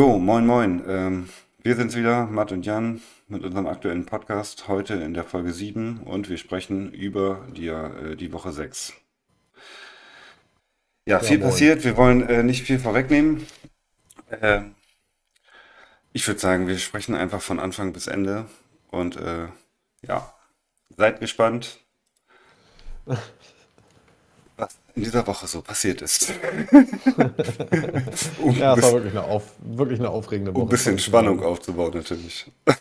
Jo, moin moin. Ähm, wir sind's wieder, Matt und Jan, mit unserem aktuellen Podcast, heute in der Folge 7 und wir sprechen über die, äh, die Woche 6. Ja, Ja, viel moin. passiert, wir wollen äh, nicht viel vorwegnehmen. Äh, ich würde sagen, wir sprechen einfach von Anfang bis Ende und äh, ja, seid gespannt, in dieser Woche so passiert ist. Um Ja, es war wirklich eine, auf, wirklich eine aufregende um ein Woche, bisschen Spannung aufzubauen, natürlich.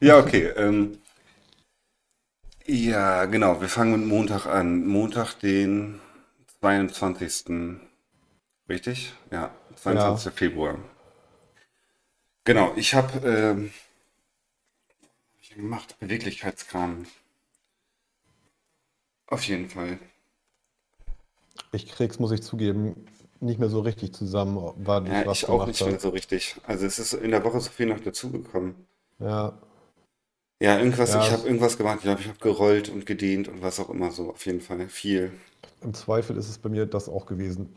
Ja, okay. Ähm, ja, genau. Wir fangen mit Montag an. Montag, den 22. Richtig? Ja, Ja, 22. Februar. Genau, ich habe ähm, gemacht, Beweglichkeitskram. Auf jeden Fall. Ich krieg's, muss ich zugeben, nicht mehr so richtig zusammen, wann Ja, ich was ich auch nicht mehr so richtig. Also es ist in der Woche so viel noch dazugekommen. Ja, Ja, irgendwas, ja, ich habe irgendwas gemacht. Ich glaube, ich habe gerollt und gedehnt und was auch immer so. Auf jeden Fall viel. im Zweifel ist es bei mir das auch gewesen.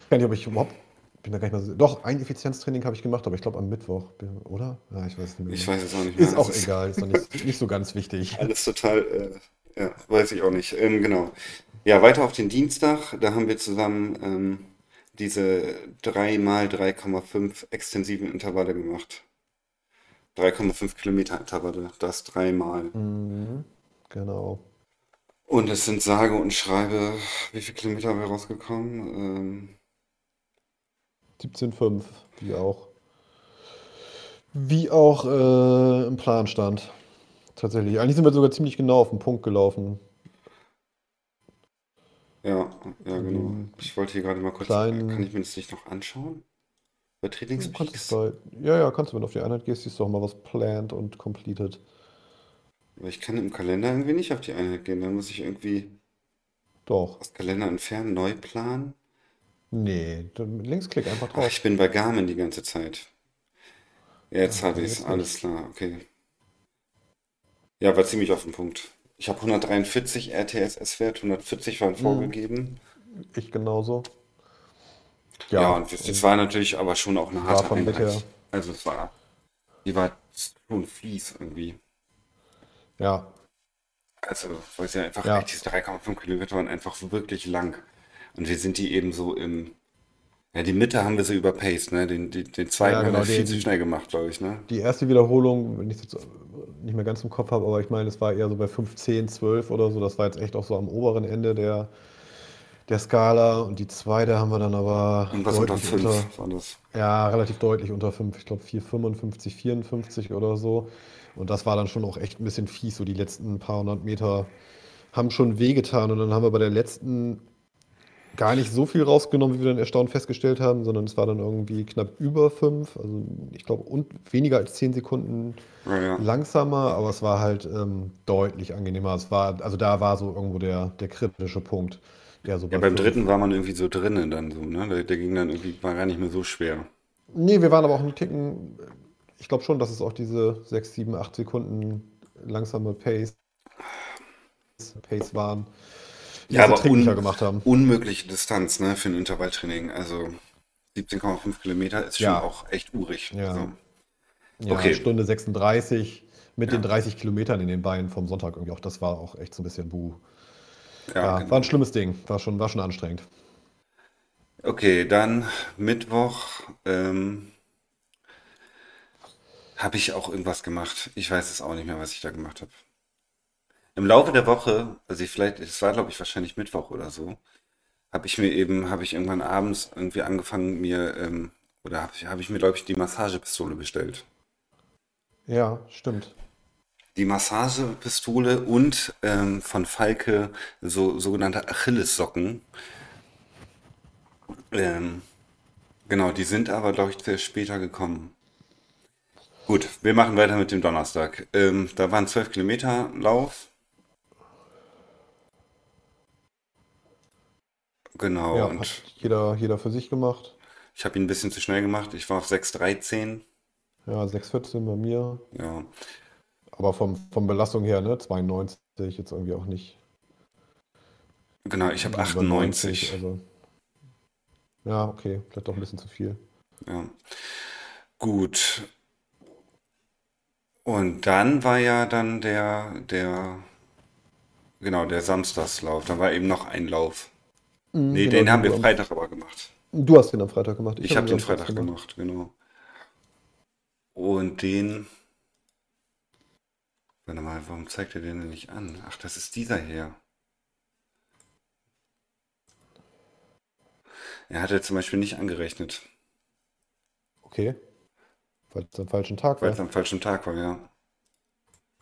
Ich weiß nicht, ob ich überhaupt, bin da gar nicht mehr so, doch, ein Effizienztraining habe ich gemacht, aber ich glaube am Mittwoch, oder? Ja, ich weiß es nicht mehr Ich weiß es auch nicht mehr. Ist auch egal, ist doch nicht, nicht so ganz wichtig. alles total, äh, ja, weiß ich auch nicht. Ähm, genau. Ja, weiter auf den Dienstag. Da haben wir zusammen ähm, diese 3 mal 3,5 extensiven Intervalle gemacht. 3,5 Kilometer Intervalle. Das dreimal. Mhm, genau. Und es sind sage und schreibe, wie viele Kilometer haben wir rausgekommen? Ähm, 17,5, wie auch, wie auch äh, im Plan stand. Tatsächlich. Eigentlich sind wir sogar ziemlich genau auf den Punkt gelaufen. Ja, ja, Irgendwie genau. Ich wollte hier gerade mal kurz, äh, kann ich kleinen. mir das nicht noch anschauen? Bei Du kannst es Trainingspeaks? bei. Ja, ja, kannst du, wenn du auf die Einheit gehst, siehst du auch mal was planned und completed. Aber ich kann im Kalender irgendwie nicht auf die Einheit gehen. Dann muss ich irgendwie Doch. aus Kalender entfernen, neu planen. Nee, dann Linksklick einfach Ach, ich drauf. bin bei Garmin die ganze Zeit. Ja, jetzt Ja, habe ich es. jetzt Alles nicht. klar, okay. Ja, war ziemlich auf den Punkt. Ich habe 143 RTS-Wert, 140 waren Mhm. vorgegeben. Ich genauso. Ja, Ja, und das, war natürlich aber schon auch eine harte. Einheit. Also es war, die war schon fies irgendwie. Ja, Also, weil sie einfach echt, ja, diese 3,5 Kilometer waren einfach wirklich lang. Und wir sind die eben so im, ja, die Mitte haben wir so überpaced, ne? Den, den, den zweiten ja, haben wir genau. Viel zu schnell gemacht, glaube ich, ne? die erste Wiederholung, wenn ich es jetzt nicht mehr ganz im Kopf habe, aber ich meine, es war eher so bei 15, 12 oder so. Das war jetzt echt auch so am oberen Ende der, der Skala. Und die zweite haben wir dann aber Und was unter, 5 war das. ja, relativ deutlich unter 5. Ich glaube 4,55, 54 oder so. Und das war dann schon auch echt ein bisschen fies. So die letzten paar hundert Meter haben schon wehgetan. Und dann haben wir bei der letzten gar nicht so viel rausgenommen, wie wir dann erstaunt festgestellt haben, sondern es war dann irgendwie knapp über 5. Also ich glaube und weniger als 10 Sekunden Ja, ja. langsamer, aber es war halt ähm, deutlich angenehmer. Es war, also da war so irgendwo der, der kritische Punkt, der so Ja, bei beim 5. dritten war man irgendwie so drinnen dann so, ne? Der, der ging dann irgendwie, war gar nicht mehr so schwer. Nee, wir waren aber auch einen Ticken. Ich glaube schon, dass es auch diese 6, 7, 8 Sekunden langsame Pace, Pace waren, Ja, aber un, gemacht haben. unmögliche Distanz, ne, für ein Intervalltraining. Also 17,5 Kilometer ist schon Ja, auch echt urig. ja, So. ja, Okay, Stunde 36 mit den ja, 30 Kilometern in den Beinen vom Sonntag irgendwie auch. Das war auch echt so ein bisschen buh. ja, Ja, war ein genau. schlimmes Ding. War schon, war schon anstrengend. Okay, dann Mittwoch ähm, habe ich auch irgendwas gemacht. Ich weiß es auch nicht mehr, was ich da gemacht habe. Im Laufe der Woche, also ich vielleicht, es war glaube ich wahrscheinlich Mittwoch oder so, habe ich mir eben, habe ich irgendwann abends irgendwie angefangen, mir, ähm, oder habe ich, habe ich mir glaube ich die Massagepistole bestellt. Ja, stimmt. Die Massagepistole und ähm, von Falke so sogenannte Achillessocken. Ähm, genau, die sind aber glaube ich sehr später gekommen. Gut, wir machen weiter mit dem Donnerstag. Ähm, da waren 12 Kilometer Lauf. Genau, Ja, und jeder, jeder für sich gemacht. ich habe ihn ein bisschen zu schnell gemacht. Ich war auf 6,13. Ja, 6,14 bei mir. Ja, Aber vom, vom Belastung her, ne, 92 jetzt irgendwie auch nicht genau, ich habe über 90. 98. Also Ja, okay, vielleicht doch ein bisschen zu viel. Ja, gut. Und dann war ja dann der, der, genau, der Samstagslauf. Da war eben noch ein Lauf. Mhm, Nee, genau, den haben wir Freitag aber gemacht. du hast den am Freitag gemacht, ich Ich habe ihn den Freitag gemacht. gemacht, genau. Und den, warte mal, warum zeigt er den denn nicht an? Ach, das ist dieser hier. Er hat ja zum Beispiel nicht angerechnet, Okay, weil es am falschen Tag weil es war. am falschen Tag war, ja.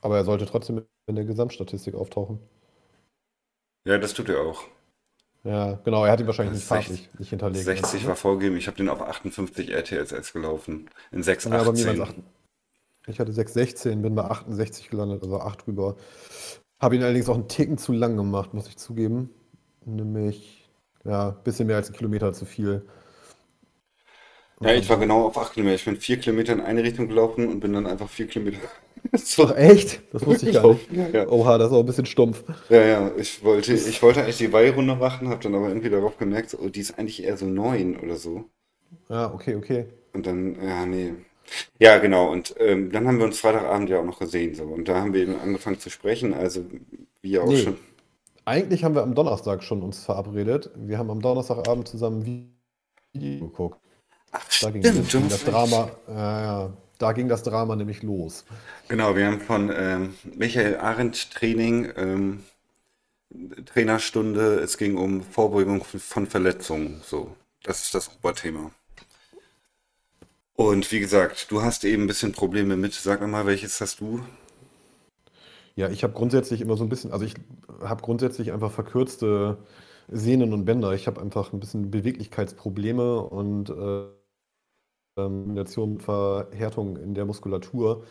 Aber er sollte trotzdem in der Gesamtstatistik auftauchen. Ja, das tut er auch. Ja, genau, er hat ihn wahrscheinlich nicht 60, farblich nicht hinterlegt einfach, 60 war vorgegeben. Ich habe den auf 58 RTSS gelaufen. In Ja, bei mir waren es 6,18. 8. Ich hatte 6,16, bin bei 68 gelandet, also 8 drüber. Habe ihn allerdings auch einen Ticken zu lang gemacht, muss ich zugeben. Nämlich, ja, ein bisschen mehr als ein Kilometer zu viel. Ja, ich war genau auf 8 Kilometer. Ich bin 4 Kilometer in eine Richtung gelaufen und bin dann einfach 4 Kilometer zurück echt? Das wusste ich gar nicht. Ja, ja. Oha, das ist auch ein bisschen stumpf. Ja, ja, ich wollte, ich wollte eigentlich die Weihrunde machen, habe dann aber irgendwie darauf gemerkt, so, oh, die ist eigentlich eher so 9 oder so. ja, okay, okay. Und dann, ja, nee. Ja, genau. Und ähm, dann haben wir uns Freitagabend ja auch noch gesehen, so. Und da haben wir eben angefangen zu sprechen. Also, wie auch schon. Nee, eigentlich haben wir am Donnerstag schon uns verabredet. Wir haben am Donnerstagabend zusammen Video geguckt. Ach, Da ging, stimmt, ging hast das Drama, ja, ja, da ging das Drama nämlich los. Genau, wir haben von ähm, Michael Arendt Training, ähm, Trainerstunde. Es ging um Vorbeugung von Verletzungen. So, das ist das Oberthema. Und wie gesagt, du hast eben ein bisschen Probleme mit. Sag mal, welches hast du? Ja, ich habe grundsätzlich immer so ein bisschen, also ich habe grundsätzlich einfach verkürzte Sehnen und Bänder. Ich habe einfach ein bisschen Beweglichkeitsprobleme und äh, Kombination mit Verhärtung in der Muskulatur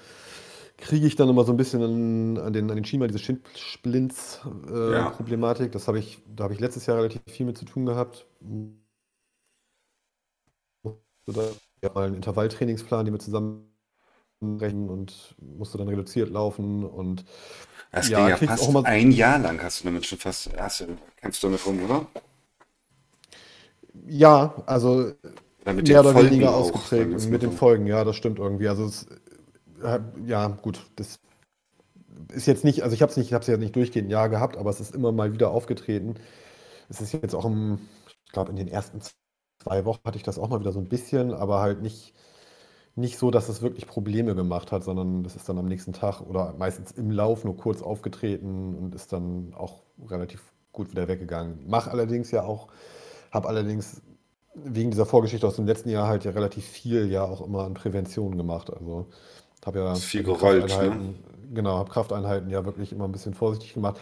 kriege ich dann immer so ein bisschen an, an den, an den Schienbein, diese Ja. Schiensplints-Problematik. das habe ich, da habe ich letztes Jahr relativ viel mit zu tun gehabt. Ja mal einen Intervalltrainingsplan, den wir zusammen rechnen und musste dann reduziert laufen und Das ging ja, ja krieg's auch fast immer ein Jahr lang, hast du damit schon fast, hast du, kämpfst du damit rum, oder? Ja, also Oder mit mehr den oder Folgen weniger auch, ausgeprägt mit den. Folgen, ja, das stimmt irgendwie. Also es, äh, ja, gut, das ist jetzt nicht, also ich habe es nicht, ich habe es ja nicht durchgehend Jahr gehabt, aber es ist immer mal wieder aufgetreten. Es ist jetzt auch im, ich glaube, in den ersten zwei Wochen hatte ich das auch mal wieder so ein bisschen, aber halt nicht, nicht so, dass es wirklich Probleme gemacht hat, sondern das ist dann am nächsten Tag oder meistens im Lauf nur kurz aufgetreten und ist dann auch relativ gut wieder weggegangen. Mach allerdings ja auch, habe allerdings wegen dieser Vorgeschichte aus dem letzten Jahr halt ja relativ viel ja auch immer an Prävention gemacht. Also habe ja viel gerollt, ne? Krafteinheiten, genau, habe Krafteinheiten ja wirklich immer ein bisschen vorsichtig gemacht.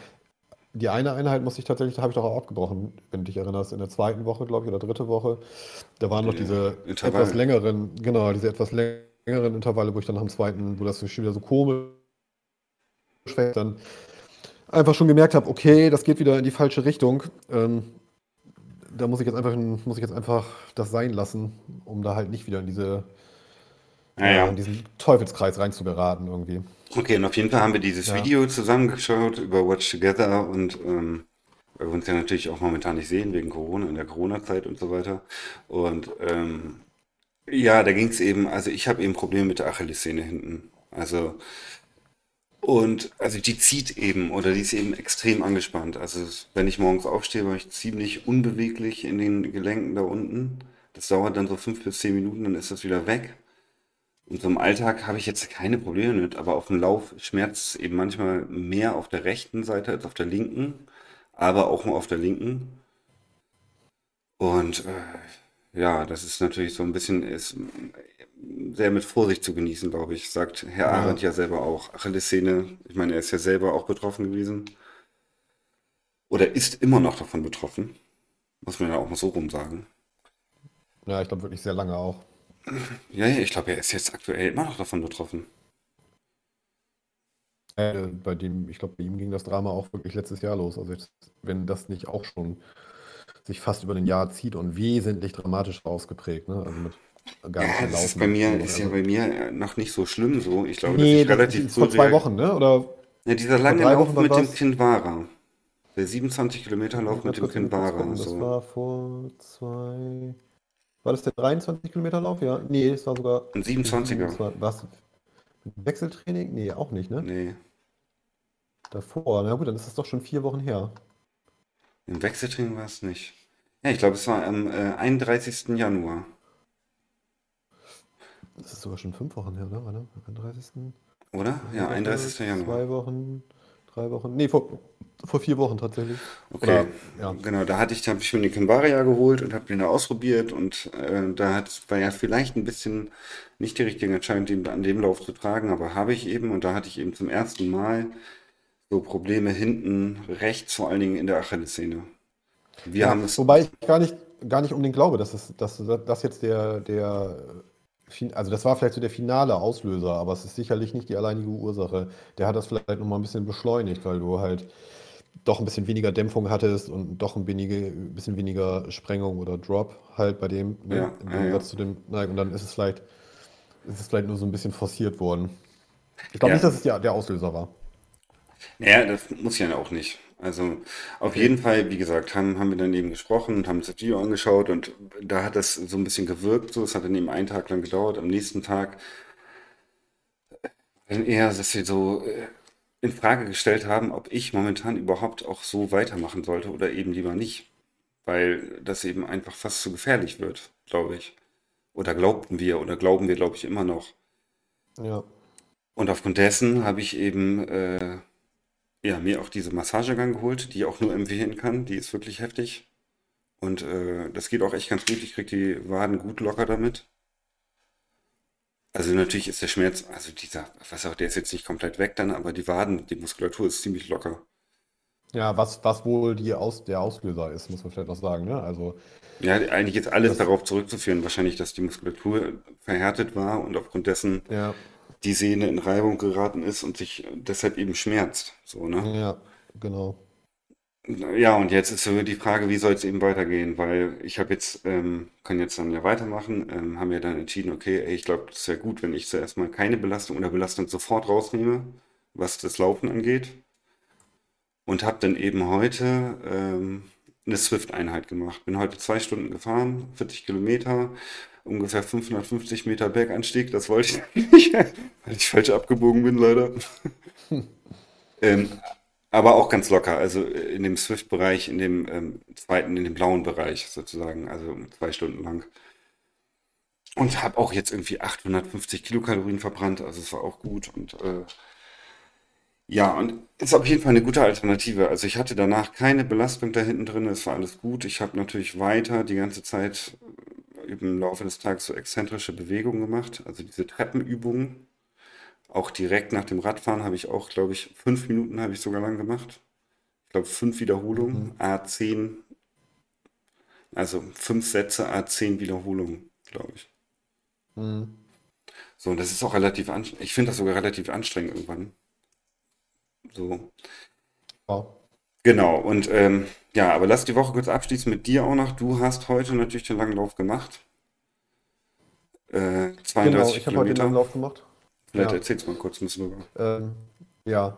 Die eine Einheit musste ich tatsächlich, da habe ich doch auch abgebrochen, wenn du dich erinnerst, in der zweiten Woche, glaube ich, oder dritte Woche. Da waren noch Die diese etwas Intervall. längeren, genau, diese etwas längeren Intervalle, wo ich dann dem zweiten, wo das schon wieder so komisch dann einfach schon gemerkt habe, okay, das geht wieder in die falsche Richtung. Ähm, da muss ich jetzt einfach, muss ich jetzt einfach das sein lassen, um da halt nicht wieder in diese, ja, in Naja. diesen Teufelskreis reinzugeraten irgendwie. Okay, und auf jeden Fall haben wir dieses Ja. Video zusammengeschaut über Watch Together und ähm, weil wir uns ja natürlich auch momentan nicht sehen wegen Corona, in der Corona-Zeit und so weiter. Und ähm, ja, da ging es eben, also ich habe eben Probleme mit der Achillessehne hinten. Also, und also die zieht eben oder die ist eben extrem angespannt. Also wenn ich morgens aufstehe, bin ich ziemlich unbeweglich in den Gelenken da unten. Das dauert dann so fünf bis zehn Minuten, dann ist das wieder weg. Und so im Alltag habe ich jetzt keine Probleme mit, aber auf dem Lauf schmerzt es eben manchmal mehr auf der rechten Seite als auf der linken, aber auch nur auf der linken. Und äh, ja, das ist natürlich so ein bisschen ist sehr mit Vorsicht zu genießen, glaube ich, sagt Herr Arendt Ja, ja selber auch. Achillessehne, ich meine, er ist ja selber auch betroffen gewesen oder ist immer noch davon betroffen, muss man ja auch mal so rum sagen. ja, ich glaube wirklich sehr lange auch. Ja, ja, ich glaube, er ist jetzt aktuell immer noch davon betroffen. Äh, bei dem, ich glaube, bei ihm ging das Drama auch wirklich letztes Jahr los. Also jetzt, wenn das nicht auch schon sich fast über ein Jahr zieht und wesentlich dramatischer ausgeprägt, ne? Also mit gar nicht Ja, das ist bei mir, so. ist ja bei mir noch nicht so schlimm so. Ich glaube, nee, das relativ ist vor zwei. Wochen, ne? Oder Ja, dieser lange Lauf mit dem war's? Kindwara. Der 27 Kilometer Lauf mit dem kurz Kindwara. gucken. Das So. war vor zwei. War das der 23 Kilometer Lauf? Ja. Nee, es war sogar Ein 27er. Was? Wechseltraining? Nee, auch nicht, ne? Nee. Davor. Na gut, dann ist das doch schon vier Wochen her. Im Wechseltraining war es nicht. Ja, ich glaube, es war am äh, 31. Januar. Das ist sogar schon fünf Wochen her? Warte, 31. Oder? Ja, 31. Januar. Zwei Wochen, drei Wochen. Nee, vor, vor vier Wochen tatsächlich. Okay, Oder, ja. genau, da hatte ich, habe ich mir den Kimbaria geholt und habe den da ausprobiert und äh, da hat, war ja vielleicht ein bisschen nicht die richtige Entscheidung, den an dem Lauf zu tragen, aber habe ich eben und da hatte ich eben zum ersten Mal so Probleme hinten rechts, vor allen Dingen in der Achillessehne. Wir Ja, haben es, wobei ich gar nicht, gar nicht unbedingt glaube, dass es, dass das jetzt der, der, also das war vielleicht so der finale Auslöser, aber es ist sicherlich nicht die alleinige Ursache. Der hat das vielleicht nochmal ein bisschen beschleunigt, weil du halt doch ein bisschen weniger Dämpfung hattest und doch ein wenige, bisschen weniger Sprengung oder Drop halt bei dem, ne, ja, im ja, ja. Zu dem. Und dann ist es vielleicht, ist es vielleicht nur so ein bisschen forciert worden. Ich glaube nicht, dass es der, der Auslöser war. Ja, das muss ja auch nicht. Also auf Okay. jeden Fall, wie gesagt, haben, haben wir dann eben gesprochen und haben uns das Video angeschaut und da hat das so ein bisschen gewirkt. So, es hat dann eben einen Tag lang gedauert. Am nächsten Tag dann eher, dass wir so äh, in Frage gestellt haben, ob ich momentan überhaupt auch so weitermachen sollte oder eben lieber nicht. Weil das eben einfach fast zu gefährlich wird, glaube ich. Oder glaubten wir oder glauben wir, glaube ich, immer noch. Ja. Und aufgrund dessen habe ich eben äh, ja, mir auch diese Massagegang geholt, die ich auch nur empfehlen kann. Die ist wirklich heftig. Und äh, das geht auch echt ganz gut. Ich kriege die Waden gut locker damit. Also natürlich ist der Schmerz, also dieser, was auch, der ist jetzt nicht komplett weg dann, aber die Waden, die Muskulatur ist ziemlich locker. Ja, was, was wohl die Aus, der Auslöser ist, muss man vielleicht noch sagen, ne? Also, Ja, eigentlich ist alles das, darauf zurückzuführen, wahrscheinlich, dass die Muskulatur verhärtet war und aufgrund dessen ja, die Sehne in Reibung geraten ist und sich deshalb eben schmerzt. So, ne? ja, genau. Ja, und jetzt ist so die Frage, wie soll es eben weitergehen? Weil ich habe jetzt, ähm, kann jetzt dann ja weitermachen, ähm, haben wir dann entschieden, okay, ey, ich glaube, das wäre gut, wenn ich zuerst mal keine Belastung oder Belastung sofort rausnehme, was das Laufen angeht. Und habe dann eben heute ähm, eine Swift-Einheit gemacht. Bin heute zwei Stunden gefahren, 40 Kilometer, ungefähr 550 Meter Berganstieg. Das wollte ich nicht, weil ich falsch abgebogen bin, leider. Ähm, aber auch ganz locker, also äh, in dem Swift-Bereich, in dem ähm, zweiten, in dem blauen Bereich sozusagen, also zwei Stunden lang. Und habe auch jetzt irgendwie 850 Kilokalorien verbrannt, also es war auch gut. Und äh, ja, und ist auf jeden Fall eine gute Alternative. Also ich hatte danach keine Belastung da hinten drin, es war alles gut. Ich habe natürlich weiter die ganze Zeit im Laufe des Tages so exzentrische Bewegungen gemacht, also diese Treppenübungen. Auch direkt nach dem Radfahren habe ich auch, glaube ich, fünf Minuten habe ich sogar lang gemacht. Ich glaube, fünf Wiederholungen, Mhm. A10, also fünf Sätze, A10 Wiederholungen, glaube ich. Mhm. So, und das ist auch relativ anstrengend. Ich finde das sogar relativ anstrengend irgendwann. So, Ja. Genau. Und ähm, ja, aber lass die Woche kurz abschließen mit dir auch noch. Du hast heute natürlich den langen Lauf gemacht. Äh, Genau, 32 ich habe heute den langen. Lauf gemacht. Vielleicht Ja. erzählst du mal kurz ein bisschen drüber. Ähm, ja.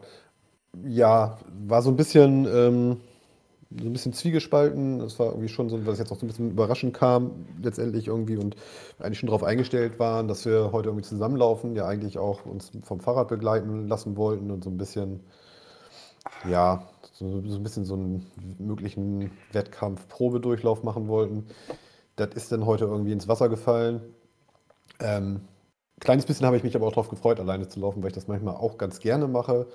Ja, war so ein bisschen, ähm, so ein bisschen zwiegespalten. Es war irgendwie schon so, was jetzt auch so ein bisschen überraschend kam, letztendlich irgendwie und eigentlich schon darauf eingestellt waren, dass wir heute irgendwie zusammenlaufen, ja eigentlich auch uns vom Fahrrad begleiten lassen wollten und so ein bisschen, ja, so, so ein bisschen so einen möglichen Wettkampf-Probedurchlauf machen wollten. Das ist dann heute irgendwie ins Wasser gefallen. Ähm, kleines bisschen habe ich mich aber auch darauf gefreut, alleine zu laufen, weil ich das manchmal auch ganz gerne mache.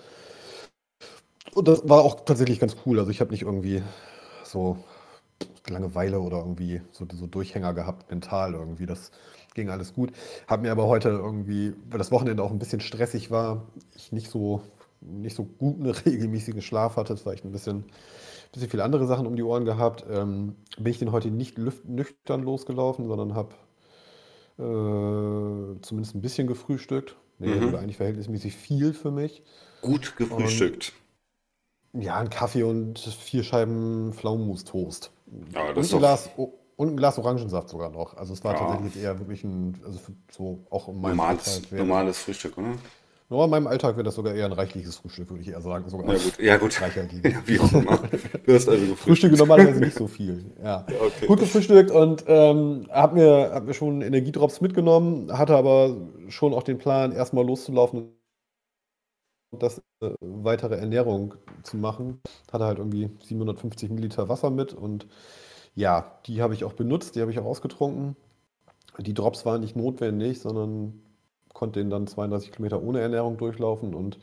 Und das war auch tatsächlich ganz cool. Also ich habe nicht irgendwie so Langeweile oder irgendwie so, so Durchhänger gehabt, mental irgendwie. Das ging alles gut. Habe mir aber heute irgendwie, weil das Wochenende auch ein bisschen stressig war, ich nicht so, nicht so guten regelmäßigen Schlaf hatte, vielleicht ein bisschen, bisschen viele andere Sachen um die Ohren gehabt, ähm, bin ich den heute nicht nüchtern losgelaufen, sondern habe äh, zumindest ein bisschen gefrühstückt. Nee, Mhm. sogar eigentlich verhältnismäßig viel für mich. Gut Und gefrühstückt. ja, ein Kaffee und vier Scheiben Pflaumenmus-Toast. Ja, das Und ein. Glas, und ein Glas Orangensaft sogar noch. Also es war Ja, tatsächlich eher wirklich ein, also so auch meinem normales, normales Frühstück, oder? Nur in meinem Alltag wäre das sogar eher ein reichliches Frühstück, würde ich eher sagen. Sogar Ja gut, ja gut. reichhaltiges. Ja, wie auch immer. Du hast also gefrühstückt. Frühstücke normalerweise nicht so viel. Ja. Okay. Gut gefrühstückt und ähm, habe mir, hab mir schon Energiedrops mitgenommen, hatte aber schon auch den Plan, erstmal loszulaufen und das äh, weitere Ernährung zu machen. Hatte halt irgendwie 750 Milliliter Wasser mit und ja, die habe ich auch benutzt, die habe ich auch ausgetrunken. Die Drops waren nicht notwendig, sondern konnte den dann 32 Kilometer ohne Ernährung durchlaufen und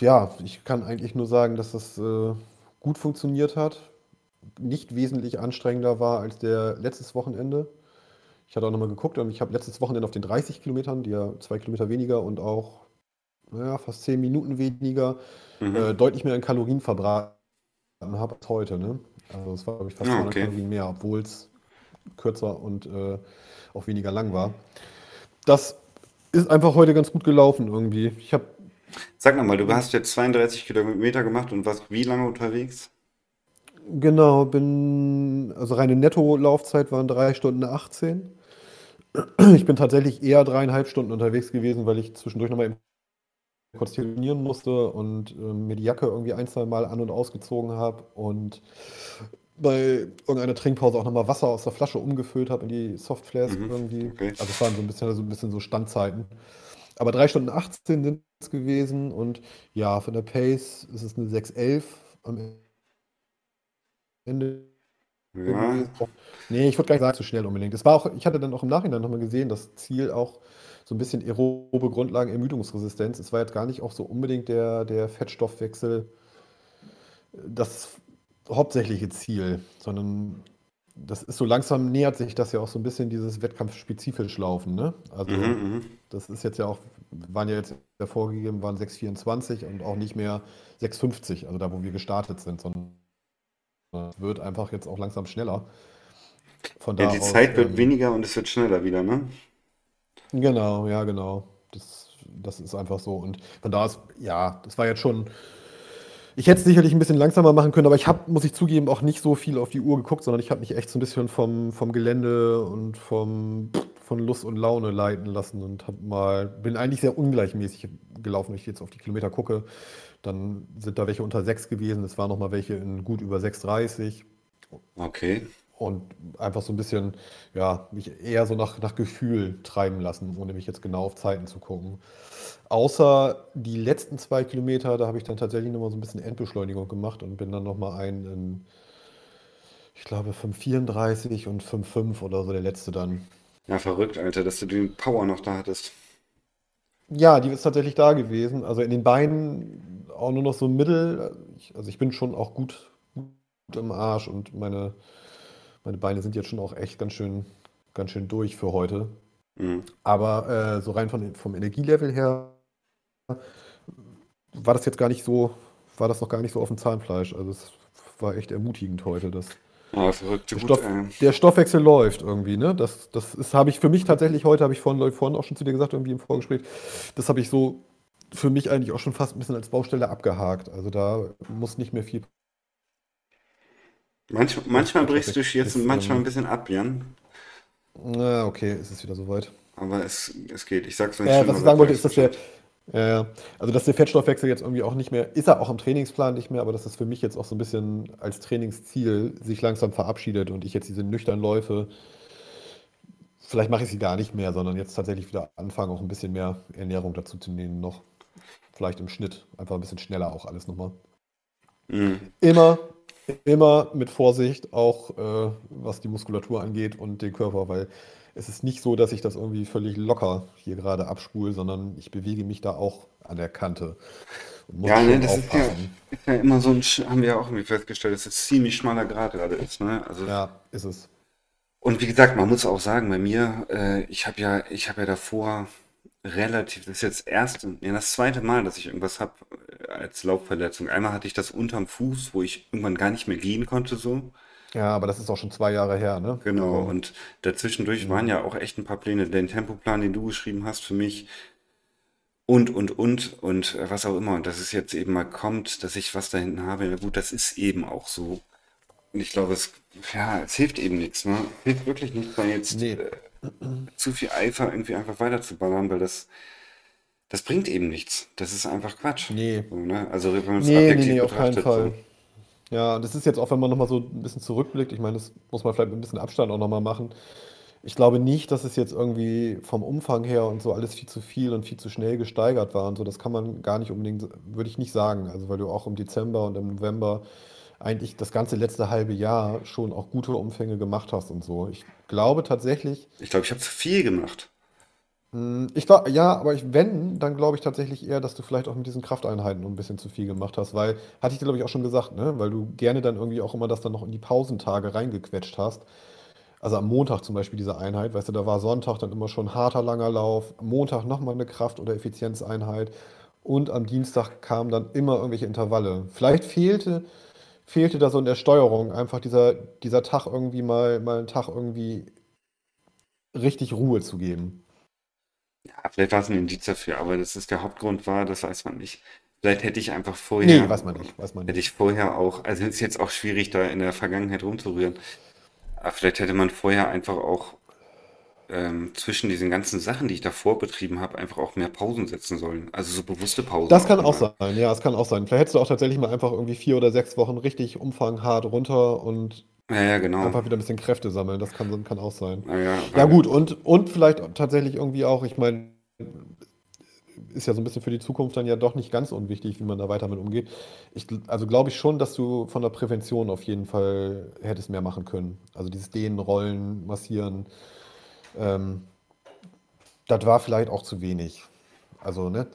ja, ich kann eigentlich nur sagen, dass das äh, gut funktioniert hat. Nicht wesentlich anstrengender war als der letztes Wochenende. Ich hatte auch nochmal geguckt und ich habe letztes Wochenende auf den 30 Kilometern, die ja zwei Kilometer weniger und auch naja, fast 10 Minuten weniger, Mhm. äh, deutlich mehr in Kalorien verbraten habe als heute. Ne? Also es war, glaube ich, fast Ah, 200 okay. Kalorien mehr, obwohl es kürzer und äh, auch weniger lang war. Das ist einfach heute ganz gut gelaufen irgendwie. Ich habe Sag nochmal, du hast jetzt 32 Kilometer gemacht und warst wie lange unterwegs? Genau, bin, also reine Netto-Laufzeit waren 3 Stunden 18. Ich bin tatsächlich eher dreieinhalb Stunden unterwegs gewesen, weil ich zwischendurch nochmal kurz telefonieren musste und ähm, mir die Jacke irgendwie ein, zwei Mal an- und ausgezogen habe und bei irgendeiner Trinkpause auch nochmal Wasser aus der Flasche umgefüllt habe in die Softflask Mhm. irgendwie. Okay. Also es waren so ein bisschen, so ein bisschen so Standzeiten. Aber 3 Stunden 18 sind es gewesen und ja, von der Pace ist es eine 6,11 am Ende Ja. Nee, ich würde gar nicht sagen, so schnell unbedingt. Es war auch, ich hatte dann auch im Nachhinein nochmal gesehen, das Ziel auch so ein bisschen aerobe Grundlagen, Ermüdungsresistenz. Es war jetzt gar nicht auch so unbedingt der, der Fettstoffwechsel das hauptsächliche Ziel, sondern das ist so langsam nähert sich das ja auch so ein bisschen dieses wettkampfspezifisch Laufen, ne? Also mhm, mhm. das ist jetzt ja auch, waren ja jetzt vorgegeben, waren 6,24 und auch nicht mehr 6,50, also da, wo wir gestartet sind, sondern es wird einfach jetzt auch langsam schneller. Von Ja, da die aus, Zeit wird ähm, weniger und es wird schneller wieder, ne? Genau, ja, genau. Das, das ist einfach so. Und von da aus, ja, das war jetzt schon. Ich hätte es sicherlich ein bisschen langsamer machen können, aber ich habe, muss ich zugeben, auch nicht so viel auf die Uhr geguckt, sondern ich habe mich echt so ein bisschen vom, vom Gelände und vom, von Lust und Laune leiten lassen und habe mal, bin eigentlich sehr ungleichmäßig gelaufen, wenn ich jetzt auf die Kilometer gucke. Dann sind da welche unter 6 gewesen, es waren noch mal welche in gut über 6,30 Okay. Und einfach so ein bisschen, ja, mich eher so nach, nach Gefühl treiben lassen, ohne mich jetzt genau auf Zeiten zu gucken. Außer die letzten zwei Kilometer, da habe ich dann tatsächlich nochmal so ein bisschen Endbeschleunigung gemacht und bin dann nochmal ein in, ich glaube, 5,34 und 5,5 oder so der letzte dann. Ja, verrückt, Alter, dass du den Power noch da hattest. Ja, die ist tatsächlich da gewesen. Also in den Beinen auch nur noch so mittel. Also ich bin schon auch gut, gut im Arsch und meine, meine Beine sind jetzt schon auch echt ganz schön, ganz schön durch für heute. Mhm. Aber äh, so rein von, vom Energielevel her war das jetzt gar nicht so, war das noch gar nicht so auf dem Zahnfleisch. Also es war echt ermutigend heute. Dass Ja, verrückt, der, Stoff, der Stoffwechsel läuft irgendwie, ne? Das, das ist, habe ich für mich tatsächlich heute, habe ich vorhin, vorhin auch schon zu dir gesagt, irgendwie im Vorgespräch, das habe ich so für mich eigentlich auch schon fast ein bisschen als Baustelle abgehakt. Also da muss nicht mehr viel manch, manchmal brichst du jetzt ist, manchmal ein ähm, bisschen ab, Jan. Na, okay, ist es wieder soweit. Aber es, es geht. Ich sag's, Äh, schlimmer was ich sagen wollte, ist, dass der, ja, ja. also dass der Fettstoffwechsel jetzt irgendwie auch nicht mehr, ist er auch im Trainingsplan nicht mehr, aber dass das für mich jetzt auch so ein bisschen als Trainingsziel sich langsam verabschiedet und ich jetzt diese nüchtern Läufe, vielleicht mache ich sie gar nicht mehr, sondern jetzt tatsächlich wieder anfangen, auch ein bisschen mehr Ernährung dazu zu nehmen noch. Vielleicht im Schnitt, einfach ein bisschen schneller auch alles nochmal. Mhm. Immer, immer mit Vorsicht, auch äh, was die Muskulatur angeht und den Körper, weil es ist nicht so, dass ich das irgendwie völlig locker hier gerade abspule, sondern ich bewege mich da auch an der Kante Ja, ne, das ist ja, ist ja immer so ein, haben wir ja auch irgendwie festgestellt, dass es ziemlich schmaler Grad gerade ist, ne? Also, Ja, ist es. und wie gesagt, man muss auch sagen, bei mir, äh, ich habe ja, ich habe ja davor relativ, das ist jetzt das erste, ja, das zweite Mal, dass ich irgendwas habe als Laufverletzung. Einmal hatte ich das unterm Fuß, wo ich irgendwann gar nicht mehr gehen konnte, so. Ja, aber das ist auch schon zwei Jahre her, ne? Genau, Also, und dazwischendurch waren mh. ja auch echt ein paar Pläne. Den Tempoplan, den du geschrieben hast für mich und, und, und, und äh, was auch immer. Und dass es jetzt eben mal kommt, dass ich was da hinten habe. Ja gut, das ist eben auch so. Und ich glaube, es, ja, es hilft eben nichts, ne? Hilft wirklich nicht, da jetzt nee, äh, zu viel Eifer irgendwie einfach weiterzuballern, weil das, das bringt eben nichts. Das ist einfach Quatsch. Nee. So, ne? Also wenn man es Nee, nee, objektiv nee, auf keinen Fall. so. Ja, das ist jetzt auch, wenn man nochmal so ein bisschen zurückblickt, ich meine, das muss man vielleicht mit ein bisschen Abstand auch nochmal machen. Ich glaube nicht, dass es jetzt irgendwie vom Umfang her und so alles viel zu viel und viel zu schnell gesteigert war und so. Das kann man gar nicht unbedingt, würde ich nicht sagen. Also, weil du auch im Dezember und im November eigentlich das ganze letzte halbe Jahr schon auch gute Umfänge gemacht hast und so. Ich glaube tatsächlich, Ich glaube, ich habe zu viel gemacht. Mm, Ich glaube, ja, aber ich, wenn, dann glaube ich tatsächlich eher, dass du vielleicht auch mit diesen Krafteinheiten ein bisschen zu viel gemacht hast, weil, hatte ich dir, glaube ich, auch schon gesagt, ne? Weil du gerne dann irgendwie auch immer das dann noch in die Pausentage reingequetscht hast. Also am Montag zum Beispiel diese Einheit, weißt du, da war Sonntag dann immer schon harter, langer Lauf, Montag nochmal eine Kraft- oder Effizienzeinheit und am Dienstag kamen dann immer irgendwelche Intervalle. Vielleicht fehlte, fehlte da so in der Steuerung einfach dieser, dieser Tag irgendwie mal, mal einen Tag irgendwie richtig Ruhe zu geben. Ja, vielleicht war es ein Indiz dafür, aber das ist der Hauptgrund war, das weiß man nicht. Vielleicht hätte ich einfach Nee, vorher, weiß man nicht, weiß man hätte nicht. ich vorher auch, also ist jetzt auch schwierig, da in der Vergangenheit rumzurühren, aber vielleicht hätte man vorher einfach auch ähm, zwischen diesen ganzen Sachen, die ich davor betrieben habe, einfach auch mehr Pausen setzen sollen. Also so bewusste Pausen Das auch kann auch immer. sein, ja, es kann auch sein. Vielleicht hättest du auch tatsächlich mal einfach irgendwie vier oder sechs Wochen richtig umfanghart runter und Ja, ja, genau. einfach wieder ein bisschen Kräfte sammeln. Das kann, kann auch sein. Naja, Ja, weil, gut, und, und vielleicht tatsächlich irgendwie auch, ich meine, ist ja so ein bisschen für die Zukunft dann ja doch nicht ganz unwichtig, wie man da weiter mit umgeht. Ich, also glaube ich schon, dass du von der Prävention auf jeden Fall hättest mehr machen können. Also dieses Dehnen, Rollen, Massieren, ähm, das war vielleicht auch zu wenig. Also, ne?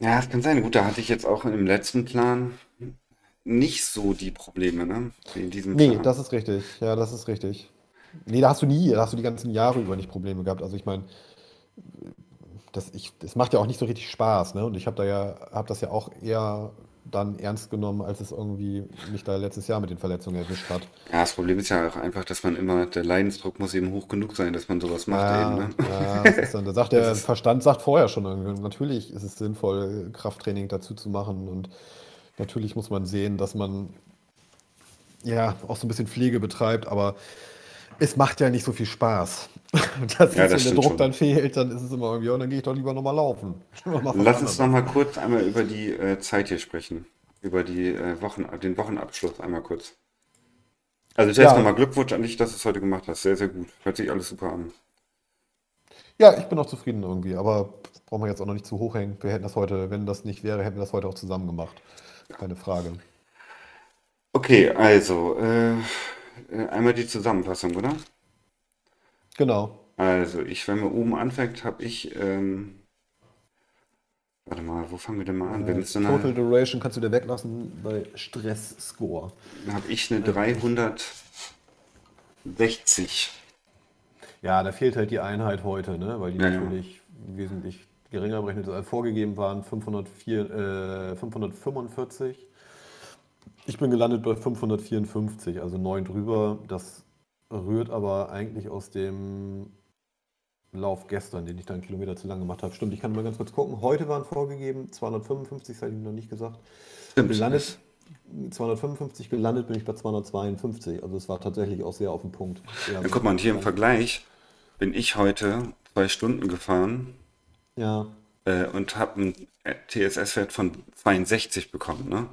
ja, es kann sein. Gut, da hatte ich jetzt auch im letzten Plan nicht so die Probleme, ne? Wie in diesem Nee, Plan. das ist richtig. Ja, das ist richtig. Nee, da hast du nie, da hast du die ganzen Jahre über nicht Probleme gehabt. Also ich meine, das, ich, das macht ja auch nicht so richtig Spaß, ne? Und ich habe da ja, habe das ja auch eher dann ernst genommen, als es irgendwie mich da letztes Jahr mit den Verletzungen erwischt hat. Ja, das Problem ist ja auch einfach, dass man immer, der Leidensdruck muss eben hoch genug sein, dass man sowas macht eben, Ja, ne? ja, das ist dann, da sagt der ist, Verstand sagt vorher schon natürlich ist es sinnvoll, Krafttraining dazu zu machen und natürlich muss man sehen, dass man ja auch so ein bisschen Pflege betreibt, aber es macht ja nicht so viel Spaß. Und das ja, das wenn der Druck schon. dann fehlt, dann ist es immer irgendwie, ja, dann gehe ich doch lieber nochmal laufen. Lass uns noch anderes. mal kurz einmal über die äh, Zeit hier sprechen. Über die äh, Wochen, den Wochenabschluss einmal kurz. Also zuerst Ja, nochmal Glückwunsch an dich, dass du es heute gemacht hast. Sehr, sehr gut. Hört sich alles super an. ja, ich bin auch zufrieden irgendwie, aber brauchen wir jetzt auch noch nicht zu hoch hängen. Wir hätten das heute, wenn das nicht wäre, hätten wir das heute auch zusammen gemacht. Keine Frage. Okay, also äh, äh, einmal die Zusammenfassung, oder? Genau. Also, ich, wenn man oben anfängt, habe ich, ähm, warte mal, wo fangen wir denn mal an? Äh, Total eine, Duration kannst du dir weglassen bei Stress Score. habe ich eine Äh, ich, 360. Ja, da fehlt halt die Einheit heute, ne? weil die Ja, ja. natürlich wesentlich geringer berechnet als vorgegeben waren. 504, äh, 545. Ich bin gelandet bei 554, also 9 drüber. Das rührt aber eigentlich aus dem Lauf gestern, den ich dann einen Kilometer zu lang gemacht habe. Stimmt, ich kann mal ganz kurz gucken. Heute waren vorgegeben 255, das hatte ich noch nicht gesagt. Stimmt, Gelandet ist, 255, gelandet bin ich bei 252. Also es war tatsächlich auch sehr auf den Punkt. Ja, guck mal, und hier im. Vergleich bin ich heute zwei Stunden gefahren Ja. äh, und habe einen TSS-Wert von 62 bekommen, ne?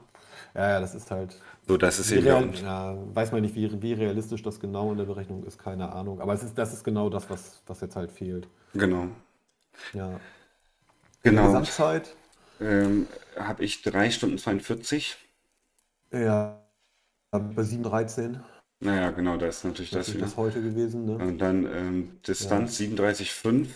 Ja, ja, das ist halt. So, das ist Wie eben real, ja, weiß man nicht, wie, wie realistisch das genau in der Berechnung ist, keine Ahnung. Aber es ist, das ist genau das, was, was jetzt halt fehlt. Genau. Ja. Genau. Gesamtzeit, Ähm, habe ich 3 Stunden 42. ja, bei 7,13. Naja, genau, das ist natürlich das Natürlich wieder. das heute gewesen, ne? Und dann ähm, Ja, Distanz 37,5.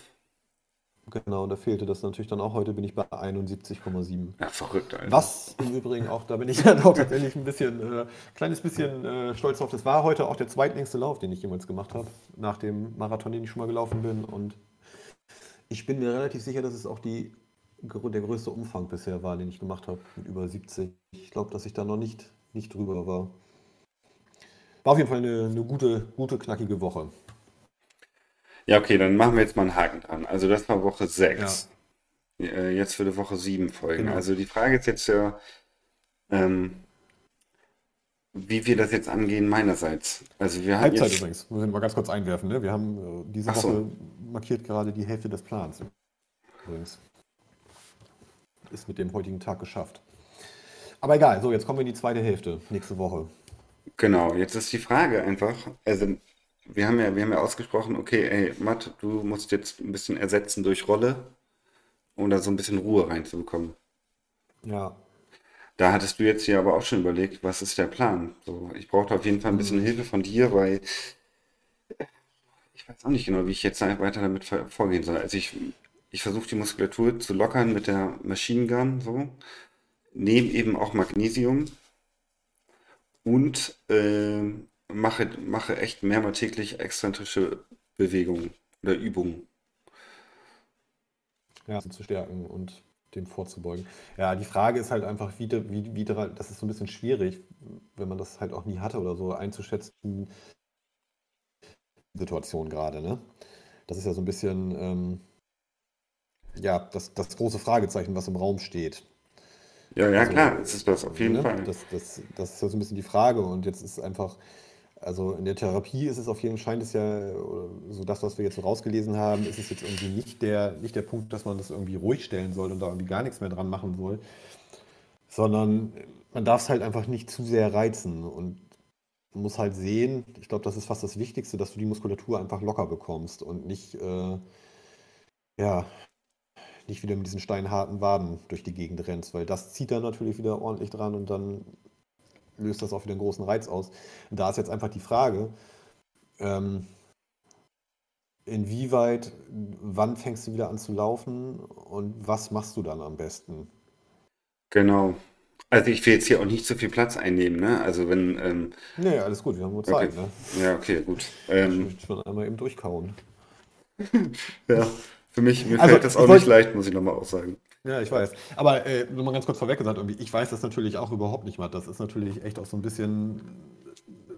Genau, da fehlte das natürlich dann auch. Heute bin ich bei 71,7. Ja, verrückt, Alter. Was im Übrigen auch, da bin ich dann auch tatsächlich ein bisschen, äh, kleines bisschen äh, stolz drauf. Das war heute auch der zweitlängste Lauf, den ich jemals gemacht habe, nach dem Marathon, den ich schon mal gelaufen bin. Und ich bin mir relativ sicher, dass es auch die, der größte Umfang bisher war, den ich gemacht habe, mit über 70. Ich glaube, dass ich da noch nicht, nicht drüber war. War auf jeden Fall eine, eine gute, gute, knackige Woche. Ja, okay, dann machen wir jetzt mal einen Haken dran. Also das war Woche Ja, 6. Äh, Jetzt würde Woche 7 folgen. genau. Also die Frage ist jetzt ja, ähm, wie wir das jetzt angehen meinerseits. Also wir hatten Halbzeit jetzt, übrigens, müssen wir mal ganz kurz einwerfen. Ne? Wir haben äh, diese so, Woche markiert gerade die Hälfte des Plans übrigens. ist mit dem heutigen Tag geschafft. Aber egal, so, jetzt kommen wir in die zweite Hälfte, nächste Woche. Genau, jetzt ist die Frage einfach, also wir haben ja, wir haben ja ausgesprochen, okay, ey, Matt, du musst jetzt ein bisschen ersetzen durch Rolle, um da so ein bisschen Ruhe reinzubekommen. Ja. Da hattest du jetzt hier aber auch schon überlegt, was ist der Plan? So, ich brauchte auf jeden Fall ein bisschen mhm. Hilfe von dir, weil ich weiß auch nicht genau, wie ich jetzt weiter damit vorgehen soll. Also ich, ich versuche die Muskulatur zu lockern mit der Machine Gun, so. Nehme eben auch Magnesium und äh, mache, mache echt mehrmals täglich exzentrische Bewegungen oder Übungen. Ja, zu stärken und dem vorzubeugen. Ja, die Frage ist halt einfach, wie, wie, wie, das ist so ein bisschen schwierig, wenn man das halt auch nie hatte oder so, einzuschätzen, Situation gerade, ne? Das ist ja so ein bisschen, ähm, ja, das, das große Fragezeichen, was im Raum steht. Ja, ja, also, klar, es ist das auf jeden ne? Fall. Das, das, das ist ja so ein bisschen die Frage und jetzt ist einfach, also in der Therapie ist es auf jeden Fall, scheint es ja, so das, was wir jetzt so rausgelesen haben, ist es jetzt irgendwie nicht der, nicht der Punkt, dass man das irgendwie ruhig stellen soll und da irgendwie gar nichts mehr dran machen soll, sondern man darf es halt einfach nicht zu sehr reizen und muss halt sehen, ich glaube, das ist fast das Wichtigste, dass du die Muskulatur einfach locker bekommst und nicht, äh, ja, nicht wieder mit diesen steinharten Waden durch die Gegend rennst, weil das zieht dann natürlich wieder ordentlich dran und dann löst das auch wieder einen großen Reiz aus. Und da ist jetzt einfach die Frage, ähm, inwieweit, wann fängst du wieder an zu laufen und was machst du dann am besten? Genau. Also ich will jetzt hier auch nicht zu viel Platz einnehmen, ne? Also wenn. Ähm, nee, alles gut, wir haben nur Zeit, okay. ne? Ja, okay, gut. Ähm, ich möchte schon einmal eben durchkauen. ja, für mich, mir also, fällt das auch nicht leicht, muss ich nochmal auch sagen. Ja, ich weiß. Aber äh, nur mal ganz kurz vorweg gesagt, irgendwie, ich weiß das natürlich auch überhaupt nicht mal. Das ist natürlich echt auch so ein bisschen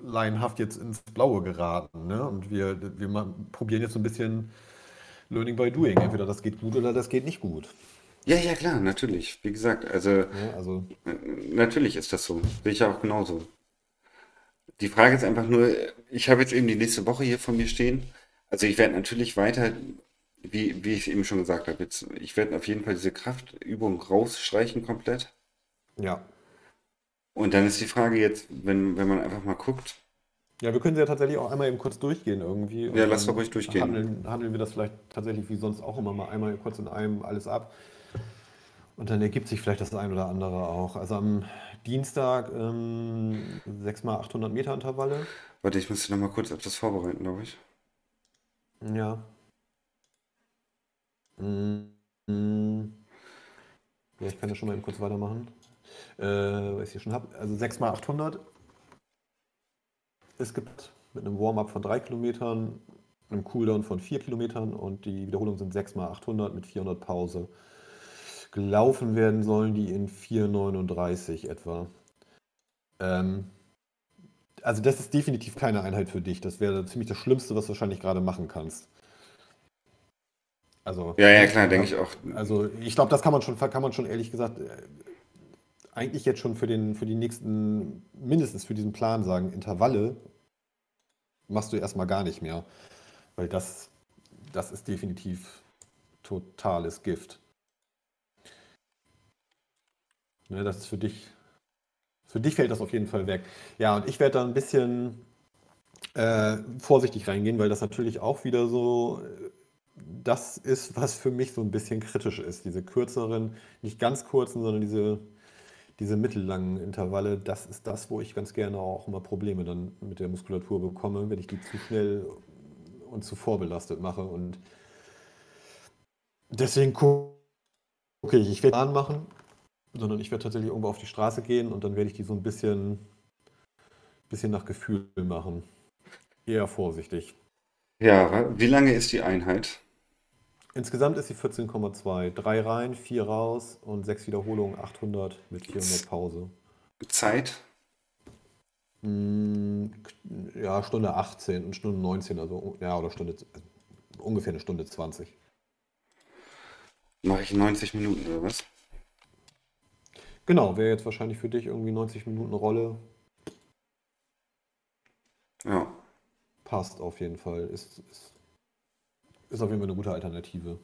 laienhaft jetzt ins Blaue geraten. Ne? Und wir, wir probieren jetzt so ein bisschen Learning by Doing. Entweder das geht gut oder das geht nicht gut. Ja, ja, klar, natürlich. Wie gesagt, also, ja, also natürlich ist das so. Sehe ich auch genauso. Die Frage ist einfach nur, ich habe jetzt eben die nächste Woche hier von mir stehen. Also ich werde natürlich weiter, wie, wie ich eben schon gesagt habe, jetzt, ich werde auf jeden Fall diese Kraftübung rausstreichen komplett. Ja. Und dann ist die Frage jetzt, wenn, wenn man einfach mal guckt. Ja, wir können sie ja tatsächlich auch einmal eben kurz durchgehen irgendwie. Ja, lass doch ruhig durchgehen. Handeln, handeln wir das vielleicht tatsächlich wie sonst auch immer mal einmal kurz in einem alles ab. Und dann ergibt sich vielleicht das ein oder andere auch. Also am Dienstag ähm, 6 mal 800 Meter Intervalle. Warte, ich müsste noch mal kurz etwas vorbereiten, glaube ich. Ja. Mhm. Ja, ich kann ja schon mal eben kurz weitermachen. Äh, was ich hier schon habe. Also 6 mal 800. Es gibt mit einem Warm-up von 3 Kilometern, einem Cooldown von 4 Kilometern und die Wiederholungen sind 6 mal 800 mit 400 Pause. Gelaufen werden sollen die in 4,39 etwa. Ähm, also das ist definitiv keine Einheit für dich. Das wäre ziemlich das Schlimmste, was du wahrscheinlich gerade machen kannst. Also, ja, ja, klar, denke ich auch. Also ich glaube, das kann man schon, kann man schon ehrlich gesagt äh, eigentlich jetzt schon für, den, für die nächsten, mindestens für diesen Plan sagen, Intervalle machst du erstmal gar nicht mehr. Weil das, das ist definitiv totales Gift. Ne, das ist für dich, für dich fällt das auf jeden Fall weg. Ja, und ich werde da ein bisschen äh, vorsichtig reingehen, weil das natürlich auch wieder so äh, das ist, was für mich so ein bisschen kritisch ist. Diese kürzeren, nicht ganz kurzen, sondern diese, diese mittellangen Intervalle, das ist das, wo ich ganz gerne auch immer Probleme dann mit der Muskulatur bekomme, wenn ich die zu schnell und zu vorbelastet mache. Und deswegen gucke ich, ich werde anmachen, sondern ich werde tatsächlich irgendwo auf die Straße gehen und dann werde ich die so ein bisschen, bisschen nach Gefühl machen. Eher vorsichtig. Ja, wie lange ist die Einheit? Insgesamt ist sie 14,2. Drei rein, vier raus und sechs Wiederholungen, 800 mit 400 Pause. Zeit? Mm, ja, Stunde 18 und Stunde 19, also ja, oder Stunde, ungefähr eine Stunde 20. Mache ich 90 Minuten oder was? Genau, wäre jetzt wahrscheinlich für dich irgendwie 90 Minuten Rolle. Ja. Passt auf jeden Fall. Ist, ist, ist auf jeden Fall eine gute Alternative.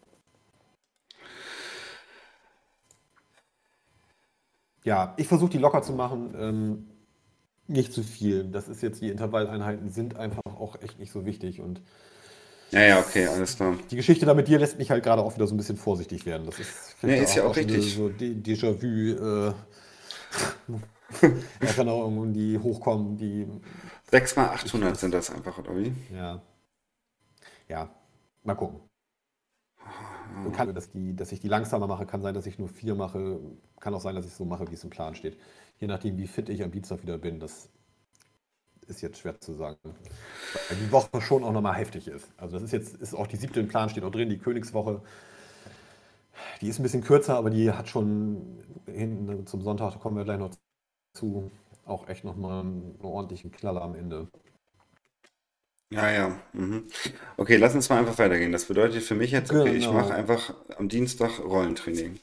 Ja, ich versuche die locker zu machen. Ähm, nicht zu viel. Das ist jetzt, die Intervalleinheiten sind einfach auch echt nicht so wichtig. Und Ja, ja, okay, alles klar. die Geschichte da mit dir lässt mich halt gerade auch wieder so ein bisschen vorsichtig werden. Das ist vielleicht ist ja auch richtig. so Dé- Déjà-vu. Äh, Erinnerungen, die hochkommen, die 6 mal 800 sind das einfach, oder wie? Ja. Ja, mal gucken. Und kann, dass, die, dass ich die langsamer mache, kann sein, dass ich nur vier mache. Kann auch sein, dass ich so mache, wie es im Plan steht. Je nachdem, wie fit ich am Dienstag wieder bin, das ist jetzt schwer zu sagen. Weil die Woche schon auch nochmal heftig ist. Also das ist jetzt, ist auch die siebte im Plan, steht auch drin, die Königswoche. Die ist ein bisschen kürzer, aber die hat schon hinten zum Sonntag, da kommen wir gleich noch zu, auch echt nochmal einen ordentlichen Knaller am Ende. Ja, ja. Mhm. Okay, lass uns mal einfach weitergehen. Das bedeutet für mich jetzt, okay, ich Genau. mache einfach am Dienstag Rollentraining.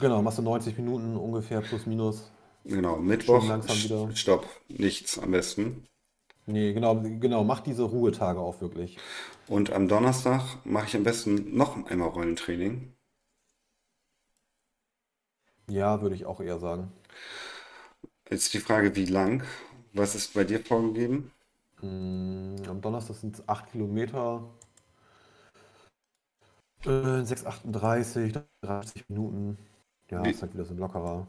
Genau, machst du 90 Minuten ungefähr plus minus. Genau, Mittwoch, langsam wieder. Stopp, nichts am besten. Nee, genau, genau, mach diese Ruhetage auch wirklich. Und am Donnerstag mache ich am besten noch einmal Rollentraining. Ja, würde ich auch eher sagen. Jetzt die Frage, wie lang? Was ist bei dir vorgegeben? Mm, am Donnerstag sind es 8 Kilometer. Äh, 6,38, 30 Minuten. Ja, Wie- ist halt wieder so ein lockerer.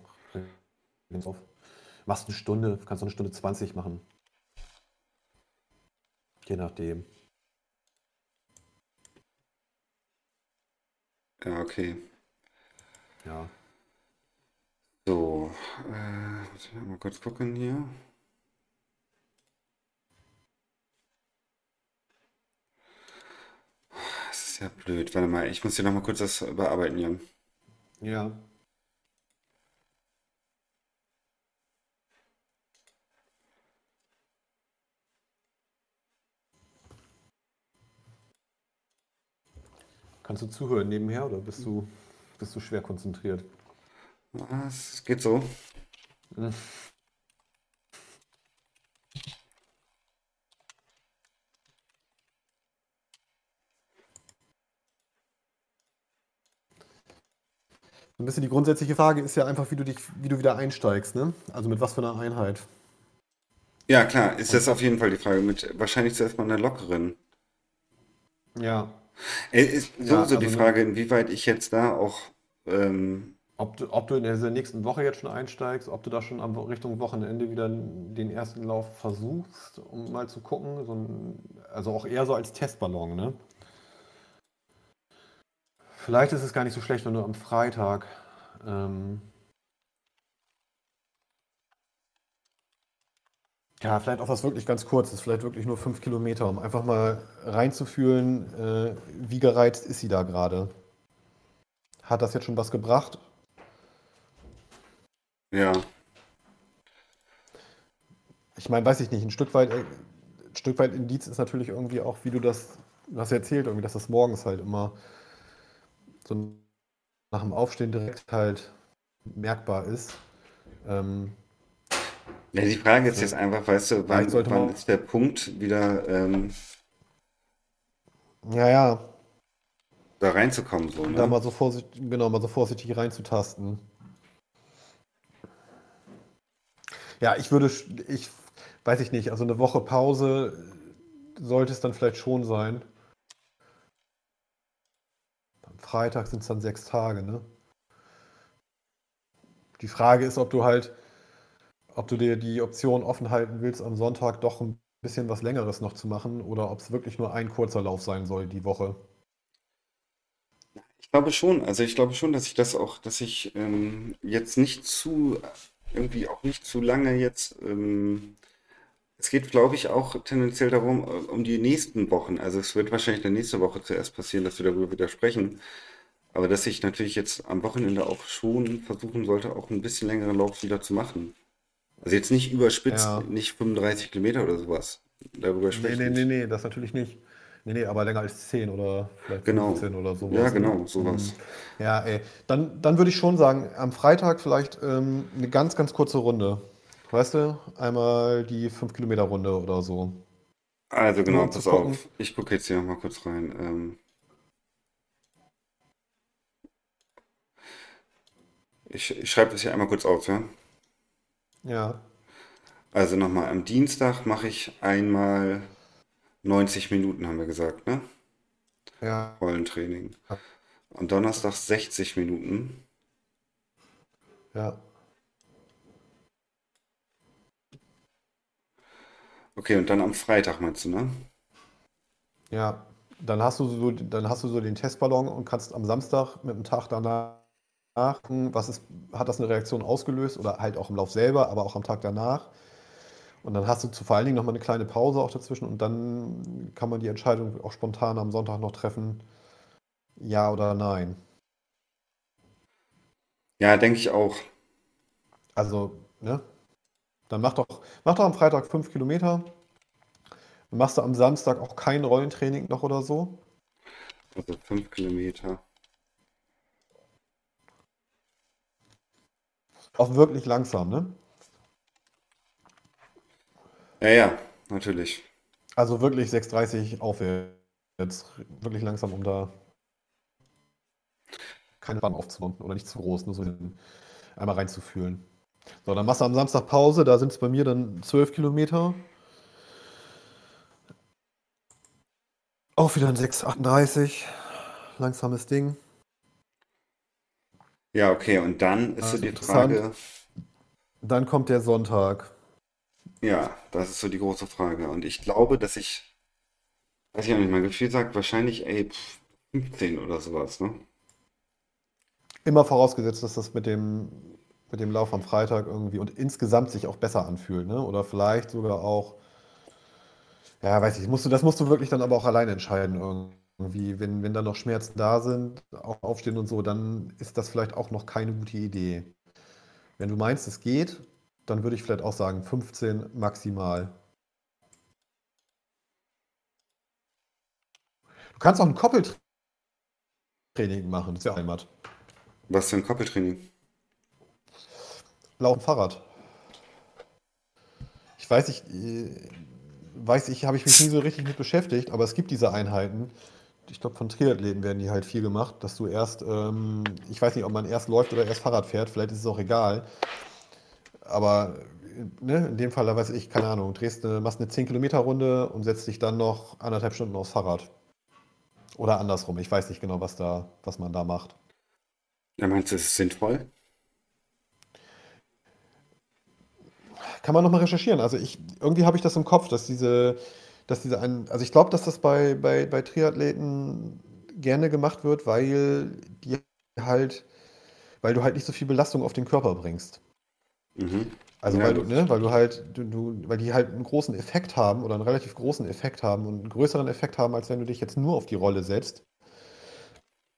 Machst eine Stunde, kannst auch eine Stunde 20 machen. Je nachdem. Ja, okay. Ja. So, äh, mal kurz gucken hier. Das ist ja blöd. Warte mal, ich muss hier nochmal kurz das bearbeiten, Jan. Ja. Kannst du zuhören nebenher oder bist du, bist du schwer konzentriert? Es geht so. Hm. Ein bisschen die grundsätzliche Frage ist ja einfach, wie du dich, wie du wieder einsteigst, ne? Also mit was für einer Einheit. Ja, klar, ist das auf jeden Fall die Frage. Mit wahrscheinlich zuerst mal einer lockeren. Ja. Äh, Ist Ja, sowieso die also Frage, inwieweit ich jetzt da auch ähm, Ob du, ob du in dieser nächsten Woche jetzt schon einsteigst, ob du da schon am Richtung Wochenende wieder den ersten Lauf versuchst, um mal zu gucken. So ein, also auch eher so als Testballon, ne? Vielleicht ist es gar nicht so schlecht, wenn du am Freitag ähm, ja, vielleicht auch was wirklich ganz kurzes, vielleicht wirklich nur fünf Kilometer, um einfach mal reinzufühlen, äh, wie gereizt ist sie da gerade. Hat das jetzt schon was gebracht? Ja, Ich meine, weiß ich nicht, ein Stück weit, äh, ein Stück weit Indiz ist natürlich irgendwie auch, wie du das, du hast erzählt, irgendwie, dass das morgens halt immer so nach dem Aufstehen direkt halt merkbar ist. Ähm, Ja, die Frage ist jetzt einfach, weißt du, wann, wann ist der Punkt, wieder ähm, ja, ja, da reinzukommen, so, da ne? mal so vorsichtig, genau, mal so vorsichtig reinzutasten. Ja, ich würde, ich weiß ich nicht, also eine Woche Pause sollte es dann vielleicht schon sein. Am Freitag sind es dann sechs Tage, ne? Die Frage ist, ob du halt, ob du dir die Option offen halten willst, am Sonntag doch ein bisschen was Längeres noch zu machen oder ob es wirklich nur ein kurzer Lauf sein soll die Woche. Ich glaube schon, also ich glaube schon, dass ich das auch, dass ich ähm, jetzt nicht zu, irgendwie auch nicht zu lange jetzt, ähm, es geht, glaube ich, auch tendenziell darum, äh, um die nächsten Wochen. Also es wird wahrscheinlich dann nächste Woche zuerst passieren, dass wir darüber wieder sprechen. Aber dass ich natürlich jetzt am Wochenende auch schon versuchen sollte, auch ein bisschen längeren Lauf wieder zu machen. Also jetzt nicht überspitzt, Ja. nicht 35 Kilometer oder sowas. Darüber Nee, spreche nee, nee, nicht. nee, das natürlich nicht. Nee, nee, aber länger als 10 oder vielleicht Genau. 15 oder sowas. Ja, ne? genau, sowas. Ja, ey. Dann, dann würde ich schon sagen, am Freitag vielleicht ähm, eine ganz, ganz kurze Runde. Weißt du, einmal die 5-Kilometer-Runde oder so. Also genau, pass gucken. auf. Ich gucke jetzt hier nochmal kurz rein. Ähm, Ich, ich schreibe das hier einmal kurz auf, ja? Ja, Also nochmal, am Dienstag mache ich einmal 90 Minuten, haben wir gesagt, ne? ja, Rollentraining. Am Donnerstag 60 Minuten. ja. Okay, und dann am Freitag meinst du, ne? Ja, dann hast du so, dann hast du so den Testballon und kannst am Samstag mit dem Tag danach, was ist, hat das eine Reaktion ausgelöst oder halt auch im Lauf selber, aber auch am Tag danach. Und dann hast du zu, vor allen Dingen nochmal eine kleine Pause auch dazwischen und dann kann man die Entscheidung auch spontan am Sonntag noch treffen, ja oder nein. Ja, denke ich auch. Also, ne? Dann mach doch, mach doch am Freitag fünf Kilometer. Dann machst du am Samstag auch kein Rollentraining noch oder so. Also 5 Kilometer. Auch wirklich langsam, ne? Ja, ja, natürlich. Also wirklich 6,30 aufwärts. Wirklich langsam, um da keine Bahn aufzubauen oder nicht zu groß, nur so einmal reinzufühlen. So, dann machst du am Samstag Pause, da sind es bei mir dann 12 Kilometer. Auch wieder ein 6,38. Langsames Ding. Ja, okay, und dann ist so Also die. Frage, Dann kommt der Sonntag. Ja, das ist so die große Frage. Und ich glaube, dass ich, weiß ich auch nicht, mein Gefühl sagt wahrscheinlich, ey, pff, 15 oder sowas, ne? Immer vorausgesetzt, dass das mit dem, mit dem Lauf am Freitag irgendwie und insgesamt sich auch besser anfühlt, ne? Oder vielleicht sogar auch, ja, weiß ich, musst du, das musst du wirklich dann aber auch alleine entscheiden irgendwie. Wenn, wenn da noch Schmerzen da sind, auch aufstehen und so, dann ist das vielleicht auch noch keine gute Idee. Wenn du meinst, es geht, dann würde ich vielleicht auch sagen 15 maximal. Du kannst auch ein Koppeltraining machen, das ist ja Heimat. Was für ein Koppeltraining? Laufen Fahrrad. Ich weiß, ich äh, weiß, ich habe ich mich nie so richtig mit beschäftigt, aber es gibt diese Einheiten. Ich glaube, von Triathleten werden die halt viel gemacht, dass du erst, ähm, ich weiß nicht, ob man erst läuft oder erst Fahrrad fährt, vielleicht ist es auch egal. Aber ne, in dem Fall, da weiß ich, keine Ahnung, drehst eine, machst eine 10-Kilometer-Runde und setzt dich dann noch anderthalb Stunden aufs Fahrrad. Oder andersrum, ich weiß nicht genau, was da, was man da macht. Ja, meinst du, es ist sinnvoll? Kann man nochmal recherchieren. Also ich, irgendwie habe ich das im Kopf, dass diese, dass diese ein, also ich glaube, dass das bei, bei, bei Triathleten gerne gemacht wird, weil die halt, weil du halt nicht so viel Belastung auf den Körper bringst. Mhm. Also Ja, weil du, ne, weil du halt, du, du, weil die halt einen großen Effekt haben oder einen relativ großen Effekt haben und einen größeren Effekt haben, als wenn du dich jetzt nur auf die Rolle setzt.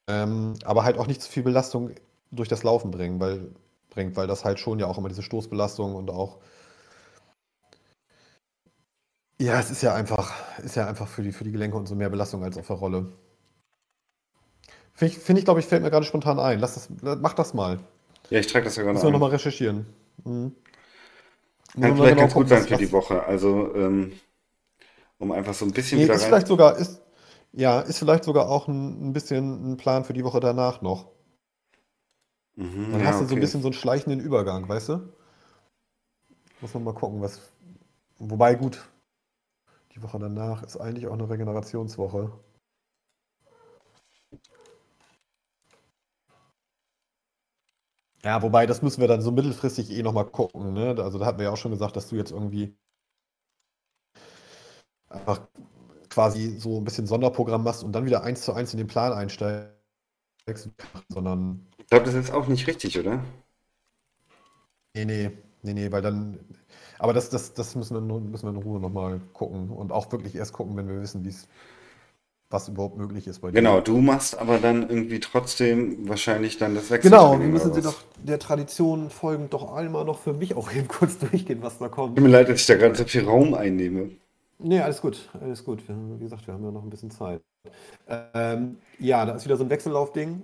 Ähm, aber halt auch nicht so viel Belastung durch das Laufen bringen, weil, bringt, weil das halt schon ja auch immer diese Stoßbelastung und auch Ja, es ist ja einfach, ist ja einfach für die, für die Gelenke und so mehr Belastung als auf der Rolle. Finde ich, find ich glaube ich, fällt mir gerade spontan ein. Lass das, mach das mal. Ja, ich trage das ja gerade Müssen wir ein. nochmal recherchieren. Mhm. Kann vielleicht genau ganz gut sein für die. Woche. Also, ähm, um einfach so ein bisschen Nee, wieder ist rein. vielleicht sogar, ist, ja, ist vielleicht sogar auch ein, ein bisschen ein Plan für die Woche danach noch. Mhm, Dann ja, hast du so ein okay. bisschen so einen schleichenden Übergang, weißt du? Muss man mal gucken, was. Wobei, gut, die Woche danach ist eigentlich auch eine Regenerationswoche. Ja, wobei, das müssen wir dann so mittelfristig eh nochmal gucken, ne? Also da hatten wir ja auch schon gesagt, dass du jetzt irgendwie einfach quasi so ein bisschen Sonderprogramm machst und dann wieder eins zu eins in den Plan einsteigst, sondern Ich glaube, das ist auch nicht richtig, oder? nee, nee, nee, nee, weil dann, aber das, das, das müssen wir, müssen wir in Ruhe nochmal gucken und auch wirklich erst gucken, wenn wir wissen, wie es, was überhaupt möglich ist bei dir. Genau, du machst aber dann irgendwie trotzdem wahrscheinlich dann das Genau, wir müssen sie doch der Tradition folgend doch einmal noch für mich auch eben kurz durchgehen, was da kommt. Tut mir leid, dass ich da gerade so viel Raum einnehme. Nee, alles gut, alles gut. Wir, wie gesagt, wir haben ja noch ein bisschen Zeit. Ähm, ja, da ist wieder so ein Wechsellaufding,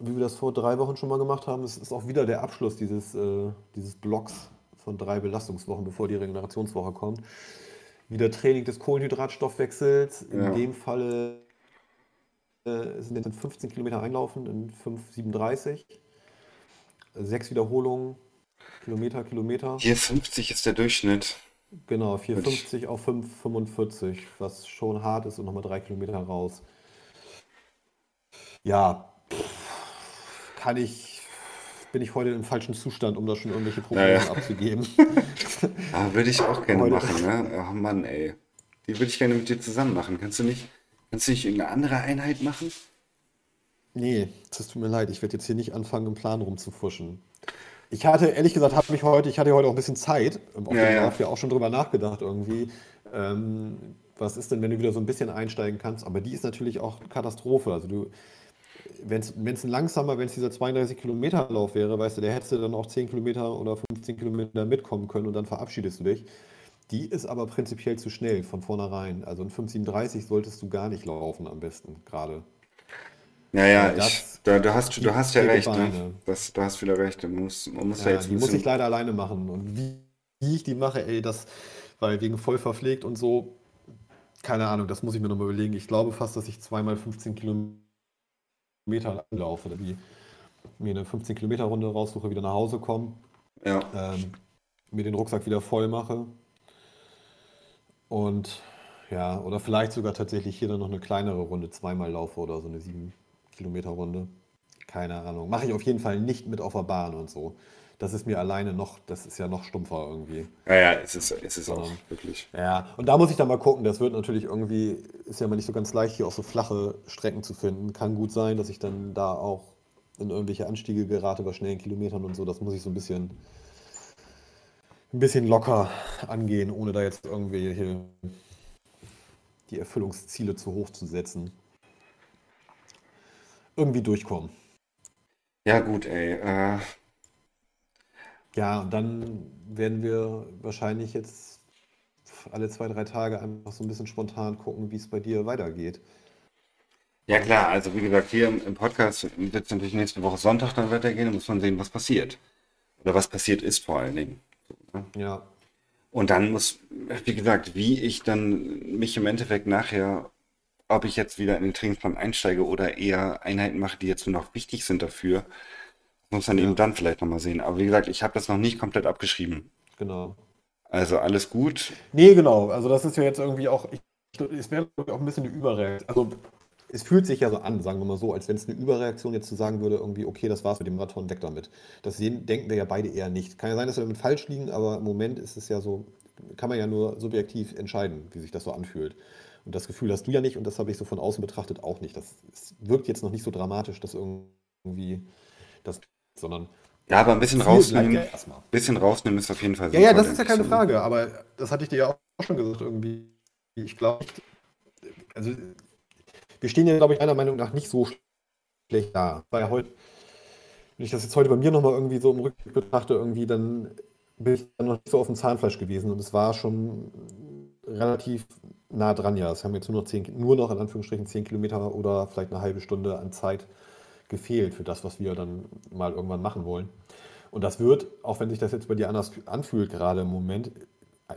wie wir das vor drei Wochen schon mal gemacht haben. Es ist auch wieder der Abschluss dieses, äh, dieses Blocks von drei Belastungswochen, bevor die Regenerationswoche kommt. Wieder Training des Kohlenhydratstoffwechsels. In Ja. dem Falle äh, sind jetzt 15 Kilometer einlaufen in 5,37. sechs Wiederholungen, Kilometer, Kilometer. 4,50 ist der Durchschnitt. Genau, Würde ich, 4,50 auf 5,45, was schon hart ist und nochmal drei Kilometer raus. Ja, kann ich, bin ich heute im falschen Zustand, um da schon irgendwelche naja, Prognosen abzugeben. ah, würde ich auch gerne Heute, machen, ne? Oh Mann, ey. Die würde ich gerne mit dir zusammen machen. Kannst du nicht, kannst du nicht irgendeine andere Einheit machen? nee, das tut mir leid, ich werde jetzt hier nicht anfangen, im Plan rumzufuschen. Ich hatte, ehrlich gesagt, habe mich heute, ich hatte heute auch ein bisschen Zeit, auf Ja, ja. Ja auch schon drüber nachgedacht irgendwie. Ähm, was ist denn, wenn du wieder so ein bisschen einsteigen kannst? Aber die ist natürlich auch Katastrophe. Also du, wenn es ein langsamer, wenn es dieser 32 Kilometer Lauf wäre, weißt du, der hättest du dann auch 10 Kilometer oder 15 Kilometer mitkommen können und dann verabschiedest du dich. Die ist aber prinzipiell zu schnell von vornherein. Also in 5,37 solltest du gar nicht laufen am besten gerade. Ja, Weil ja, ich, das da, du hast, du gibt hast ja recht, ne? Das, du hast wieder recht. Man muss, man muss da Ja, jetzt ein die muss ich leider alleine machen. Und wie, wie ich die mache, ey, das, weil wegen voll verpflegt und so, keine Ahnung, das muss ich mir nochmal überlegen. Ich glaube fast, dass ich zweimal 15 Kilometer laufe, die mir eine 15 Kilometer Runde raussuche, wieder nach Hause komme, Ja. ähm, mir den Rucksack wieder voll mache und ja, oder vielleicht sogar tatsächlich hier dann noch eine kleinere Runde zweimal laufe oder so eine 7 Kilometer Runde. Keine Ahnung. Mache ich auf jeden Fall nicht mit auf der Bahn und so. Das ist mir alleine noch, das ist ja noch stumpfer irgendwie. Ja, ja, es ist, es ist auch wirklich. ja, und da muss ich dann mal gucken. Das wird natürlich irgendwie, ist ja mal nicht so ganz leicht, hier auch so flache Strecken zu finden. Kann gut sein, dass ich dann da auch in irgendwelche Anstiege gerate bei schnellen Kilometern und so. Das muss ich so ein bisschen, ein bisschen locker angehen, ohne da jetzt irgendwie hier die Erfüllungsziele zu hoch zu setzen. Irgendwie durchkommen. Ja, gut, ey. Äh, Ja, und dann werden wir wahrscheinlich jetzt alle zwei, drei Tage einfach so ein bisschen spontan gucken, wie es bei dir weitergeht. ja, klar, also wie gesagt, hier im, im Podcast wird es natürlich nächste Woche Sonntag dann weitergehen. Da muss man sehen, was passiert. Oder was passiert ist vor allen Dingen. Ne? Ja, Und dann muss, wie gesagt, wie ich dann mich im Endeffekt nachher, ob ich jetzt wieder in den Trainingsplan einsteige oder eher Einheiten mache, die jetzt nur noch wichtig sind dafür, muss man eben ja, dann vielleicht nochmal sehen. Aber wie gesagt, ich habe das noch nicht komplett abgeschrieben. genau. Also alles gut. Nee, genau. Also das ist ja jetzt irgendwie auch, ich, es wäre auch ein bisschen eine Überreaktion. Also es fühlt sich ja so an, sagen wir mal so, als wenn es eine Überreaktion jetzt zu sagen würde, irgendwie, okay, das war's mit dem Marathon, weg damit. Das denken wir ja beide eher nicht. Kann ja sein, dass wir damit falsch liegen, aber im Moment ist es ja so, kann man ja nur subjektiv entscheiden, wie sich das so anfühlt. Und das Gefühl hast du ja nicht und das habe ich so von außen betrachtet auch nicht. Das wirkt jetzt noch nicht so dramatisch, dass irgendwie das, sondern Ja, aber ein bisschen rausnehmen, erstmal. bisschen rausnehmen ist auf jeden Fall Ja, ja, das ist ja keine. Frage, aber das hatte ich dir ja auch schon gesagt irgendwie. Ich glaube, also wir stehen ja, glaube ich, meiner Meinung nach nicht so schlecht da. Ja heute, wenn ich das jetzt heute bei mir nochmal irgendwie so im Rückblick betrachte, irgendwie, dann bin ich dann noch nicht so auf dem Zahnfleisch gewesen und es war schon relativ nah dran, ja. Es haben jetzt nur noch zehn, nur noch in Anführungsstrichen zehn Kilometer oder vielleicht eine halbe Stunde an Zeit gefehlt für das, was wir dann mal irgendwann machen wollen. Und das wird, auch wenn sich das jetzt bei dir anders anfühlt, gerade im Moment,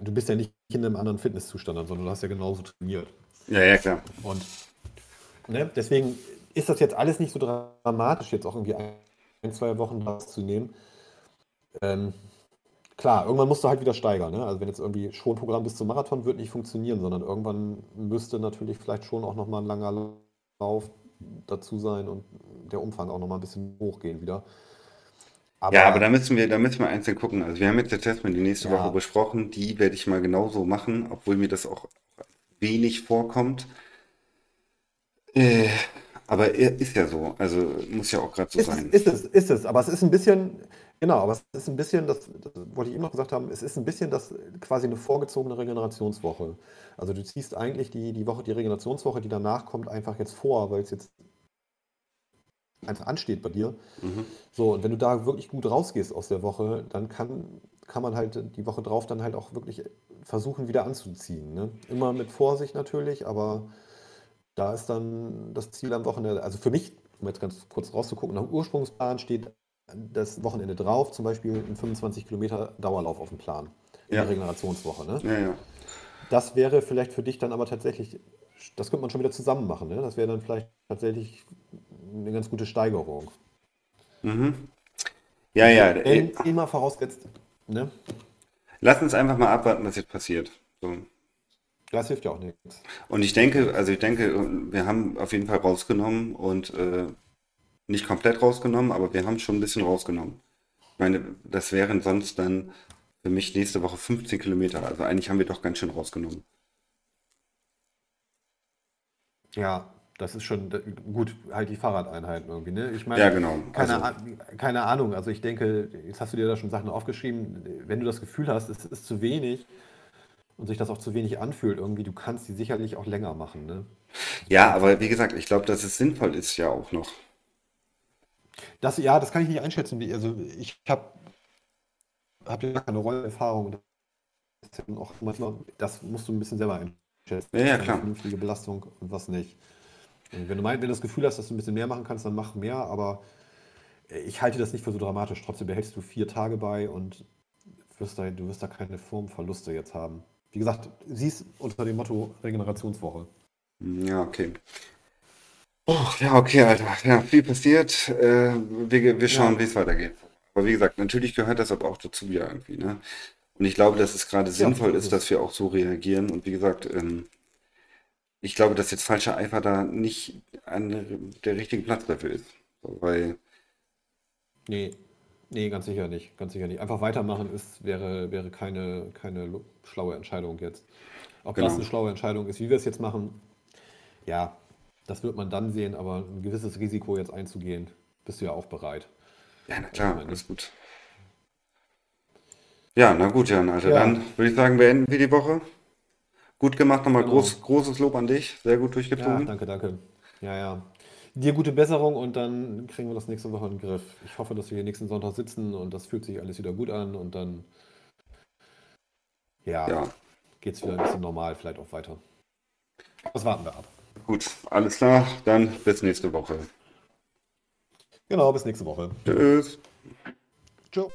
du bist ja nicht in einem anderen Fitnesszustand, sondern du hast ja genauso trainiert. Ja, ja, klar. Und ne, deswegen ist das jetzt alles nicht so dramatisch, jetzt auch irgendwie ein, zwei Wochen rauszunehmen. Ähm, klar, irgendwann musst du halt wieder steigern. Ne? Also wenn jetzt irgendwie Schonprogramm bis zum Marathon wird nicht funktionieren, sondern irgendwann müsste natürlich vielleicht schon auch nochmal ein langer Lauf dazu sein und der Umfang auch nochmal ein bisschen hochgehen wieder. Ja, aber da Aber müssen wir, da müssen wir einzeln gucken. Also wir haben jetzt jetzt erstmal die nächste Woche ja, besprochen. Die werde ich mal genauso machen, obwohl mir das auch wenig vorkommt. Äh, aber er- ist ja so. Also muss ja auch gerade so Ist es, sein. ist es, ist es, aber es ist ein bisschen, genau, aber es ist ein bisschen, das, das wollte ich eben noch gesagt haben, es ist ein bisschen das quasi eine vorgezogene Regenerationswoche. Also du ziehst eigentlich die, die Woche, die Regenerationswoche, die danach kommt, einfach jetzt vor, weil es jetzt einfach ansteht bei dir. Mhm. So, und wenn du da wirklich gut rausgehst aus der Woche, dann kann, kann man halt die Woche drauf dann halt auch wirklich versuchen, wieder anzuziehen. Ne? Immer mit Vorsicht natürlich, aber da ist dann das Ziel am Wochenende, also für mich, um jetzt ganz kurz rauszugucken, nach dem Ursprungsplan steht das Wochenende drauf, zum Beispiel ein 25 Kilometer Dauerlauf auf dem Plan in Ja, der Regenerationswoche. Ne? ja, ja. Das wäre vielleicht für dich dann aber tatsächlich, das könnte man schon wieder zusammen machen. Ne? Das wäre dann vielleicht tatsächlich eine ganz gute Steigerung. Mhm. Ja, ja. Wenn immer vorausgesetzt, ne? Lass uns einfach mal abwarten, was jetzt passiert. So. Das hilft ja auch nichts. Und ich denke, also ich denke, wir haben auf jeden Fall rausgenommen und äh, nicht komplett rausgenommen, aber wir haben schon ein bisschen rausgenommen. Ich meine, das wären sonst dann für mich nächste Woche 15 Kilometer. Also eigentlich haben wir doch ganz schön rausgenommen. Ja, das ist schon gut, halt die Fahrradeinheiten irgendwie, ne? Ich meine, Ja, genau. keine, Also, keine Ahnung. Also ich denke, jetzt hast du dir da schon Sachen aufgeschrieben. Wenn du das Gefühl hast, es ist zu wenig und sich das auch zu wenig anfühlt, irgendwie, du kannst die sicherlich auch länger machen, ne? ja, aber wie gesagt, ich glaube, dass es sinnvoll ist ja auch noch. Das, ja, das kann ich nicht einschätzen. Also ich habe hab ja keine Rollerfahrung. Das, musst du ein bisschen selber einschätzen. Ja, ja, klar. vernünftige Belastung und was nicht. Und wenn du meinst, wenn du das Gefühl hast, dass du ein bisschen mehr machen kannst, dann mach mehr, aber ich halte das nicht für so dramatisch. Trotzdem behältst du vier Tage bei und wirst da, du wirst da keine Formverluste jetzt haben. Wie gesagt, siehst unter dem Motto Regenerationswoche. Ja, okay. Oh, ja, okay, Alter. Ja, viel passiert. Äh, wir, wir schauen, Ja, wie es weitergeht. Aber wie gesagt, natürlich gehört das aber auch dazu ja irgendwie, ne? Und ich glaube, dass es gerade ja, sinnvoll ist dass wir auch so reagieren. Und wie gesagt, ähm, ich glaube, dass jetzt falscher Eifer da nicht an der richtige Platz dafür ist. Weil, Nee, nee, ganz sicher nicht. Ganz sicher nicht. Einfach weitermachen ist, wäre, wäre keine, keine schlaue Entscheidung jetzt. Ob das eine genau. schlaue Entscheidung ist, wie wir es jetzt machen, ja, das wird man dann sehen, aber ein gewisses Risiko jetzt einzugehen, bist du ja auch bereit. Ja, na Also klar, meine, alles gut. Ja, na gut, Jan, Alter. ja, Dann würde ich sagen, beenden wir die Woche. Gut gemacht, nochmal genau. groß, großes Lob an dich. Sehr gut Ja, durchgezogen. danke, danke. Ja, ja. Dir gute Besserung und dann kriegen wir das nächste Woche in den Griff. Ich hoffe, dass wir hier nächsten Sonntag sitzen und das fühlt sich alles wieder gut an und dann, ja, Ja, geht es wieder ein bisschen normal, vielleicht auch weiter. Das warten wir ab. Gut, alles klar. Dann bis nächste Woche. Genau, bis nächste Woche. Tschüss. Ciao.